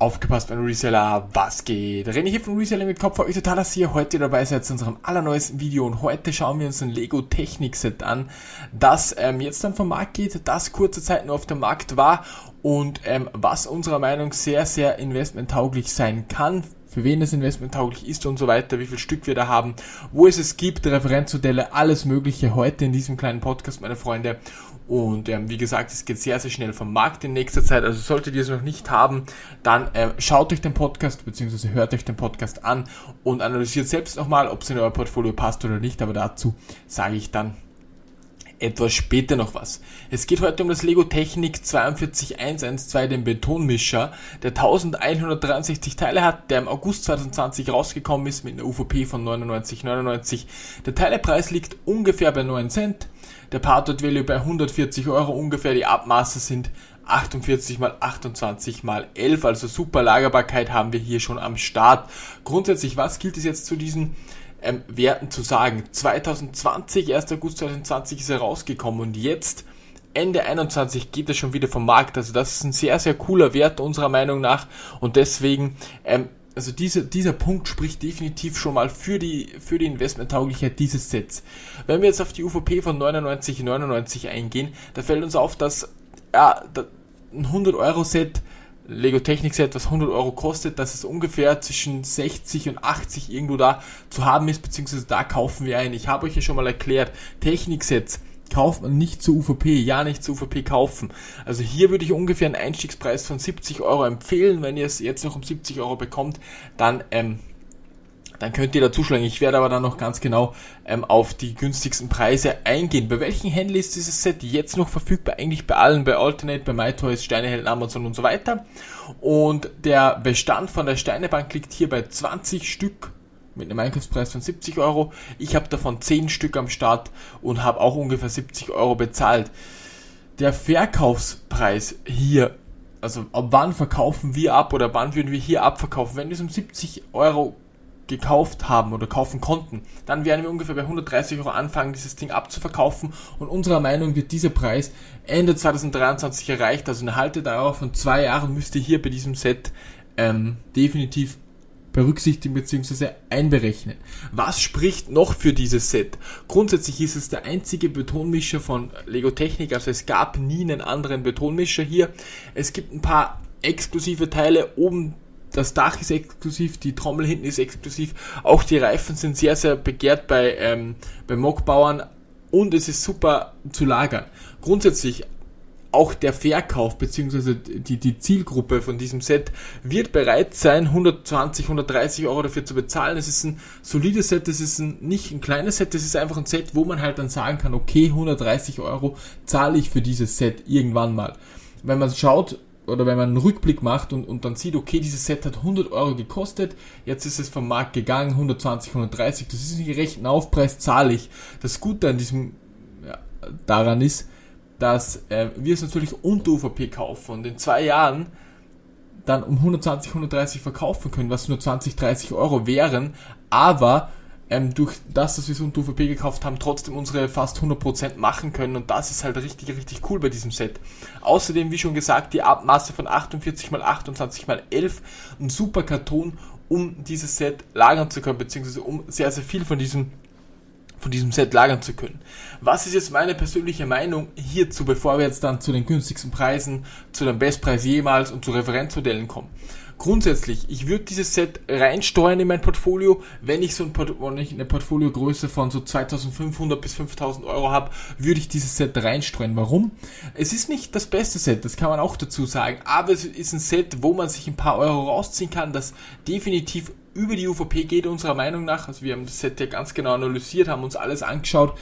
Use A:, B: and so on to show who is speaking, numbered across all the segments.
A: Aufgepasst, mein Reseller, was geht? René hier von Reseller mit Kopf, euch total, dass ihr heute dabei seid zu unserem allerneuesten Video. Und heute schauen wir uns ein Lego Technik Set an, das ähm, jetzt dann vom Markt geht, das kurze Zeit nur auf dem Markt war und ähm, was unserer Meinung sehr, sehr investmenttauglich sein kann, für wen es investmenttauglich ist und so weiter, wie viel Stück wir da haben, wo es es gibt, Referenzmodelle, alles mögliche heute in diesem kleinen Podcast, meine Freunde. Und ähm, wie gesagt, es geht sehr, sehr schnell vom Markt in nächster Zeit. Also solltet ihr es noch nicht haben, dann äh, schaut euch den Podcast bzw. hört euch den Podcast an und analysiert selbst nochmal, ob es in euer Portfolio passt oder nicht. Aber dazu sage ich dann etwas später noch was. Es geht heute um das Lego Technik 42112, den Betonmischer, der 1163 Teile hat, der im August 2020 rausgekommen ist mit einer UVP von 99,99. Der Teilepreis liegt ungefähr bei 9 Cent. Der Part Value bei 140 Euro ungefähr. Die Abmaße sind 48 mal 28 mal 11, also super Lagerbarkeit haben wir hier schon am Start. Grundsätzlich, was gilt es jetzt zu diesen ähm, Werten zu sagen? 2020, 1. August 2020 ist er rausgekommen und jetzt Ende 21 geht er schon wieder vom Markt. Also das ist ein sehr, sehr cooler Wert unserer Meinung nach und deswegen ähm, also diese, dieser Punkt spricht definitiv schon mal für die, für die Investmenttauglichkeit dieses Sets. Wenn wir jetzt auf die UVP von 99,99 eingehen, da fällt uns auf, dass ja, ein 100 Euro Set, Lego Technik Set, was 100 Euro kostet, dass es ungefähr zwischen 60 und 80 irgendwo da zu haben ist, beziehungsweise da kaufen wir ein. Ich habe euch ja schon mal erklärt, Technik Sets kauft man nicht zur UVP, ja nicht zur UVP kaufen. Also hier würde ich ungefähr einen Einstiegspreis von 70 Euro empfehlen. Wenn ihr es jetzt noch um 70 Euro bekommt, dann ähm, dann könnt ihr da zuschlagen. Ich werde aber dann noch ganz genau ähm, auf die günstigsten Preise eingehen. Bei welchen Händlern ist dieses Set jetzt noch verfügbar? Eigentlich bei allen, bei Alternate, bei MyToys, Steinehelden, Amazon und so weiter. Und der Bestand von der Steinebank liegt hier bei 20 Stück mit einem Einkaufspreis von 70 Euro. Ich habe davon 10 Stück am Start und habe auch ungefähr 70 Euro bezahlt. Der Verkaufspreis hier, also ab wann verkaufen wir ab oder wann würden wir hier abverkaufen? Wenn es um 70 Euro gekauft haben oder kaufen konnten, dann werden wir ungefähr bei 130 Euro anfangen, dieses Ding abzuverkaufen und unserer Meinung wird dieser Preis Ende 2023 erreicht. Also eine Haltedauer von zwei Jahren müsste hier bei diesem Set ähm, definitiv berücksichtigen bzw. einberechnen. Was spricht noch für dieses Set? Grundsätzlich ist es der einzige Betonmischer von Lego Technik, also es gab nie einen anderen Betonmischer hier. Es gibt ein paar exklusive Teile oben das Dach ist exklusiv, die Trommel hinten ist exklusiv, auch die Reifen sind sehr, sehr begehrt bei, ähm, bei Mockbauern und es ist super zu lagern. Grundsätzlich auch der Verkauf bzw. Die, die Zielgruppe von diesem Set wird bereit sein, 120, 130 Euro dafür zu bezahlen. Es ist ein solides Set, es ist ein, nicht ein kleines Set, es ist einfach ein Set, wo man halt dann sagen kann, okay, 130 Euro zahle ich für dieses Set irgendwann mal. Wenn man schaut, oder wenn man einen Rückblick macht und, und dann sieht, okay, dieses Set hat 100 Euro gekostet, jetzt ist es vom Markt gegangen, 120, 130, das ist ein gerechten Aufpreis, zahle ich. Das Gute an diesem, ja, daran ist, dass äh, wir es natürlich unter UVP kaufen und in zwei Jahren dann um 120, 130 verkaufen können, was nur 20, 30 Euro wären, aber ähm, durch das, dass wir es unter UVP gekauft haben, trotzdem unsere fast 100% machen können und das ist halt richtig, richtig cool bei diesem Set. Außerdem, wie schon gesagt, die Abmaße von 48 x 28 x 11, ein super Karton, um dieses Set lagern zu können, beziehungsweise um sehr, sehr viel von diesem von diesem Set lagern zu können. Was ist jetzt meine persönliche Meinung hierzu, bevor wir jetzt dann zu den günstigsten Preisen, zu dem Bestpreis jemals und zu Referenzmodellen kommen? Grundsätzlich, ich würde dieses Set reinsteuern in mein Portfolio. Wenn ich so ein Port wenn ich eine Portfoliogröße von so 2500 bis 5000 Euro habe, würde ich dieses Set reinstreuen. Warum? Es ist nicht das beste Set, das kann man auch dazu sagen, aber es ist ein Set, wo man sich ein paar Euro rausziehen kann, das definitiv über die UVP geht unserer Meinung nach. Also wir haben das Set ja ganz genau analysiert, haben uns alles angeschaut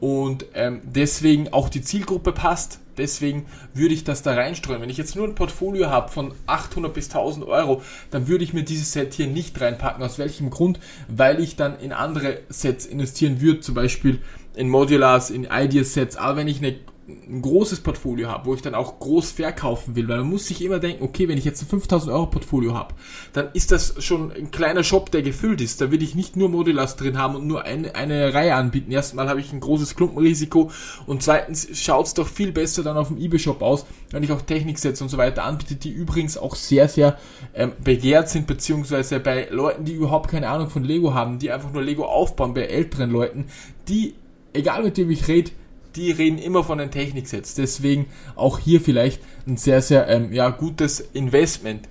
A: und ähm, deswegen auch die Zielgruppe passt. Deswegen würde ich das da reinstreuen. Wenn ich jetzt nur ein Portfolio habe von 800 bis 1000 Euro, dann würde ich mir dieses Set hier nicht reinpacken. Aus welchem Grund? Weil ich dann in andere Sets investieren würde, zum Beispiel in Modulars, in Ideas Sets. Aber wenn ich eine ein großes Portfolio habe, wo ich dann auch groß verkaufen will, weil man muss sich immer denken, okay, wenn ich jetzt ein 5000 Euro Portfolio habe, dann ist das schon ein kleiner Shop, der gefüllt ist. Da will ich nicht nur Modulas drin haben und nur eine, eine Reihe anbieten. Erstmal habe ich ein großes Klumpenrisiko und zweitens schaut es doch viel besser dann auf dem eBay-Shop aus, wenn ich auch Techniksets und so weiter anbiete, die übrigens auch sehr, sehr ähm, begehrt sind, beziehungsweise bei Leuten, die überhaupt keine Ahnung von Lego haben, die einfach nur Lego aufbauen, bei älteren Leuten, die, egal mit wem ich rede, die reden immer von den Techniksets. Deswegen auch hier vielleicht ein sehr, sehr ähm, ja, gutes Investment.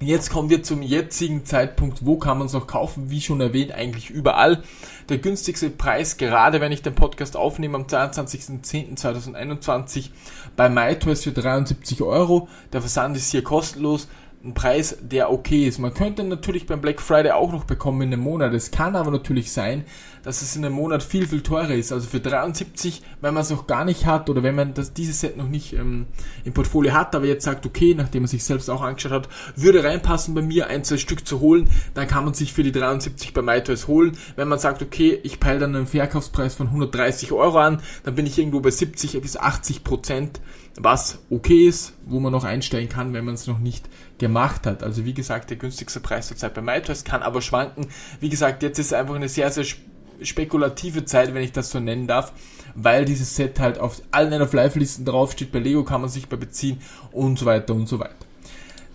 A: Jetzt kommen wir zum jetzigen Zeitpunkt. Wo kann man es noch kaufen? Wie schon erwähnt, eigentlich überall. Der günstigste Preis, gerade wenn ich den Podcast aufnehme, am 22.10.2021 bei MyToys für 73 Euro. Der Versand ist hier kostenlos ein Preis, der okay ist. Man könnte natürlich beim Black Friday auch noch bekommen in einem Monat. Es kann aber natürlich sein, dass es in einem Monat viel, viel teurer ist. Also für 73, wenn man es noch gar nicht hat oder wenn man das, dieses Set noch nicht ähm, im Portfolio hat, aber jetzt sagt, okay, nachdem man sich selbst auch angeschaut hat, würde reinpassen bei mir, ein, zwei Stück zu holen, dann kann man sich für die 73 bei MyToys holen. Wenn man sagt, okay, ich peile dann einen Verkaufspreis von 130 Euro an, dann bin ich irgendwo bei 70 bis 80 Prozent was okay ist, wo man noch einsteigen kann, wenn man es noch nicht gemacht hat. Also wie gesagt, der günstigste Preis zurzeit bei MyToys kann aber schwanken. Wie gesagt, jetzt ist einfach eine sehr, sehr spekulative Zeit, wenn ich das so nennen darf, weil dieses Set halt auf allen End-of-Life-Listen draufsteht. Bei Lego kann man sich bei beziehen und so weiter und so weiter.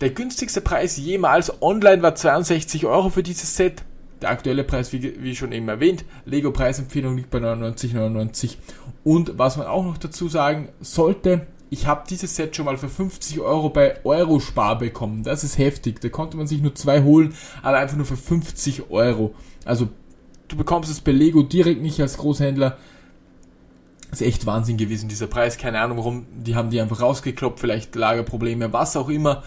A: Der günstigste Preis jemals online war 62 Euro für dieses Set. Der aktuelle Preis, wie, wie schon eben erwähnt, Lego-Preisempfehlung liegt bei 99,99. Und was man auch noch dazu sagen sollte, ich habe dieses Set schon mal für 50 Euro bei Eurospar bekommen. Das ist heftig. Da konnte man sich nur zwei holen, aber einfach nur für 50 Euro. Also du bekommst es bei Lego direkt nicht als Großhändler. Ist echt Wahnsinn gewesen, dieser Preis. Keine Ahnung warum. Die haben die einfach rausgekloppt, vielleicht Lagerprobleme, was auch immer.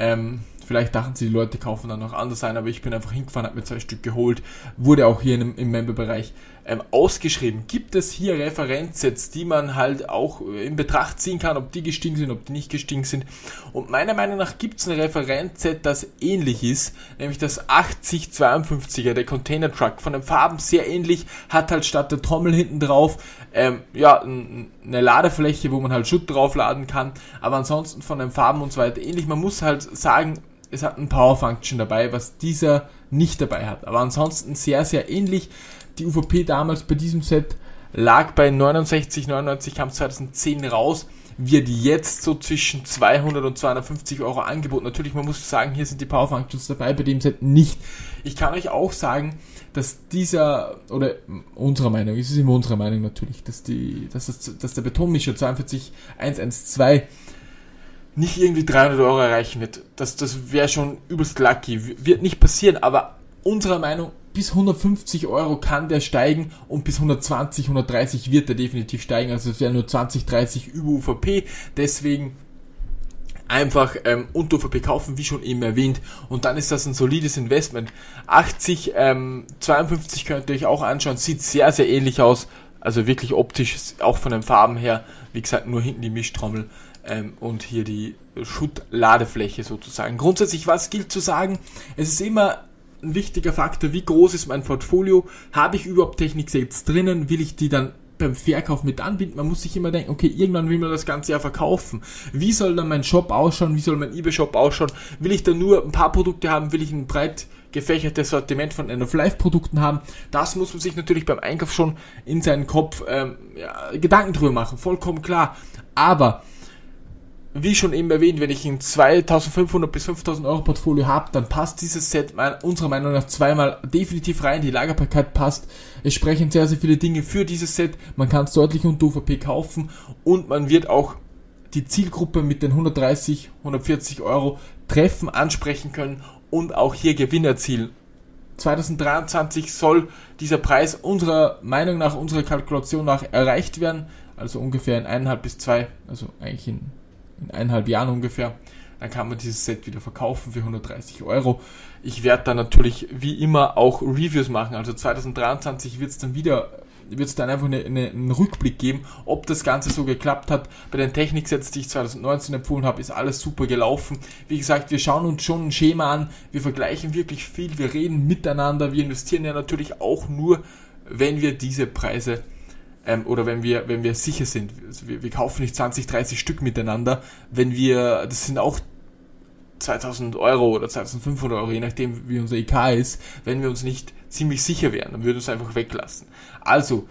A: Ähm, Vielleicht dachten sie, die Leute kaufen dann noch anders ein, aber ich bin einfach hingefahren, habe mir zwei Stück geholt. Wurde auch hier im, im Member-Bereich ähm, ausgeschrieben. Gibt es hier Referenzsets, die man halt auch äh, in Betracht ziehen kann, ob die gestiegen sind, ob die nicht gestiegen sind? Und meiner Meinung nach gibt es ein Referenzset, das ähnlich ist, nämlich das 8052er, der Container Truck. Von den Farben sehr ähnlich, hat halt statt der Trommel hinten drauf ähm, ja, eine Ladefläche, wo man halt Schutt draufladen kann, aber ansonsten von den Farben und so weiter ähnlich. Man muss halt sagen, es hat ein Power Function dabei, was dieser nicht dabei hat. Aber ansonsten sehr, sehr ähnlich. Die UVP damals bei diesem Set lag bei 69, 99, kam 2010 raus, wird jetzt so zwischen 200 und 250 Euro angeboten. Natürlich, man muss sagen, hier sind die Power Functions dabei, bei dem Set nicht. Ich kann euch auch sagen, dass dieser, oder unserer Meinung, es ist immer unsere Meinung natürlich, dass die, dass, das, dass der Betonmischer 42112 nicht irgendwie 300 Euro erreichen wird. Das, das wäre schon übelst lucky. Wird nicht passieren, aber unserer Meinung bis 150 Euro kann der steigen und bis 120, 130 wird er definitiv steigen. Also es wäre nur 20, 30 über UVP. Deswegen einfach ähm, unter UVP kaufen, wie schon eben erwähnt. Und dann ist das ein solides Investment. 80, ähm, 52 könnt ihr euch auch anschauen. Sieht sehr, sehr ähnlich aus. Also wirklich optisch, auch von den Farben her. Wie gesagt, nur hinten die Mischtrommel ähm, und hier die Schuttladefläche sozusagen. Grundsätzlich, was gilt zu sagen? Es ist immer ein wichtiger Faktor, wie groß ist mein Portfolio? Habe ich überhaupt Technik-Sets drinnen? Will ich die dann beim Verkauf mit anbinden? Man muss sich immer denken, okay, irgendwann will man das Ganze ja verkaufen. Wie soll dann mein Shop ausschauen? Wie soll mein eBay-Shop ausschauen? Will ich da nur ein paar Produkte haben? Will ich ein breit gefächertes Sortiment von End-of-Life-Produkten haben? Das muss man sich natürlich beim Einkauf schon in seinen Kopf ähm, ja, Gedanken drüber machen. Vollkommen klar. Aber wie schon eben erwähnt, wenn ich ein 2500 bis 5000 Euro Portfolio habe, dann passt dieses Set unserer Meinung nach zweimal definitiv rein. Die Lagerbarkeit passt. Es sprechen sehr, sehr viele Dinge für dieses Set. Man kann es deutlich unter UVP kaufen und man wird auch die Zielgruppe mit den 130, 140 Euro treffen, ansprechen können und auch hier Gewinn erzielen. 2023 soll dieser Preis unserer Meinung nach, unserer Kalkulation nach erreicht werden. Also ungefähr in eineinhalb bis zwei, also eigentlich in in eineinhalb Jahren ungefähr. Dann kann man dieses Set wieder verkaufen für 130 Euro. Ich werde dann natürlich wie immer auch Reviews machen. Also 2023 wird es dann wieder wird es dann einfach eine, eine, einen Rückblick geben, ob das Ganze so geklappt hat. Bei den Techniksets, die ich 2019 empfohlen habe, ist alles super gelaufen. Wie gesagt, wir schauen uns schon ein Schema an, wir vergleichen wirklich viel, wir reden miteinander, wir investieren ja natürlich auch nur, wenn wir diese Preise ähm, oder wenn wir, wenn wir sicher sind. Wir, wir kaufen nicht 20, 30 Stück miteinander, wenn wir, das sind auch 2000 Euro oder 2500 Euro, je nachdem wie unser IK ist, wenn wir uns nicht ziemlich sicher wären, dann würden wir es einfach weglassen. Also,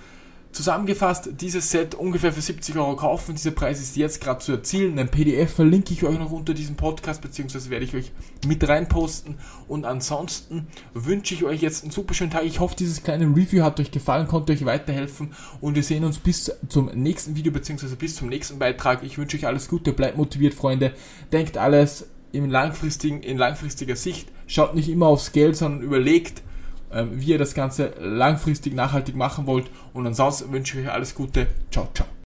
A: Zusammengefasst, dieses Set ungefähr für 70 Euro kaufen. Dieser Preis ist jetzt gerade zu erzielen. Ein PDF verlinke ich euch noch unter diesem Podcast, beziehungsweise werde ich euch mit reinposten. Und ansonsten wünsche ich euch jetzt einen super schönen Tag. Ich hoffe, dieses kleine Review hat euch gefallen, konnte euch weiterhelfen. Und wir sehen uns bis zum nächsten Video, beziehungsweise bis zum nächsten Beitrag. Ich wünsche euch alles Gute, bleibt motiviert, Freunde. Denkt alles in, langfristigen, in langfristiger Sicht. Schaut nicht immer aufs Geld, sondern überlegt, wie ihr das Ganze langfristig nachhaltig machen wollt. Und ansonsten wünsche ich euch alles Gute. Ciao, ciao.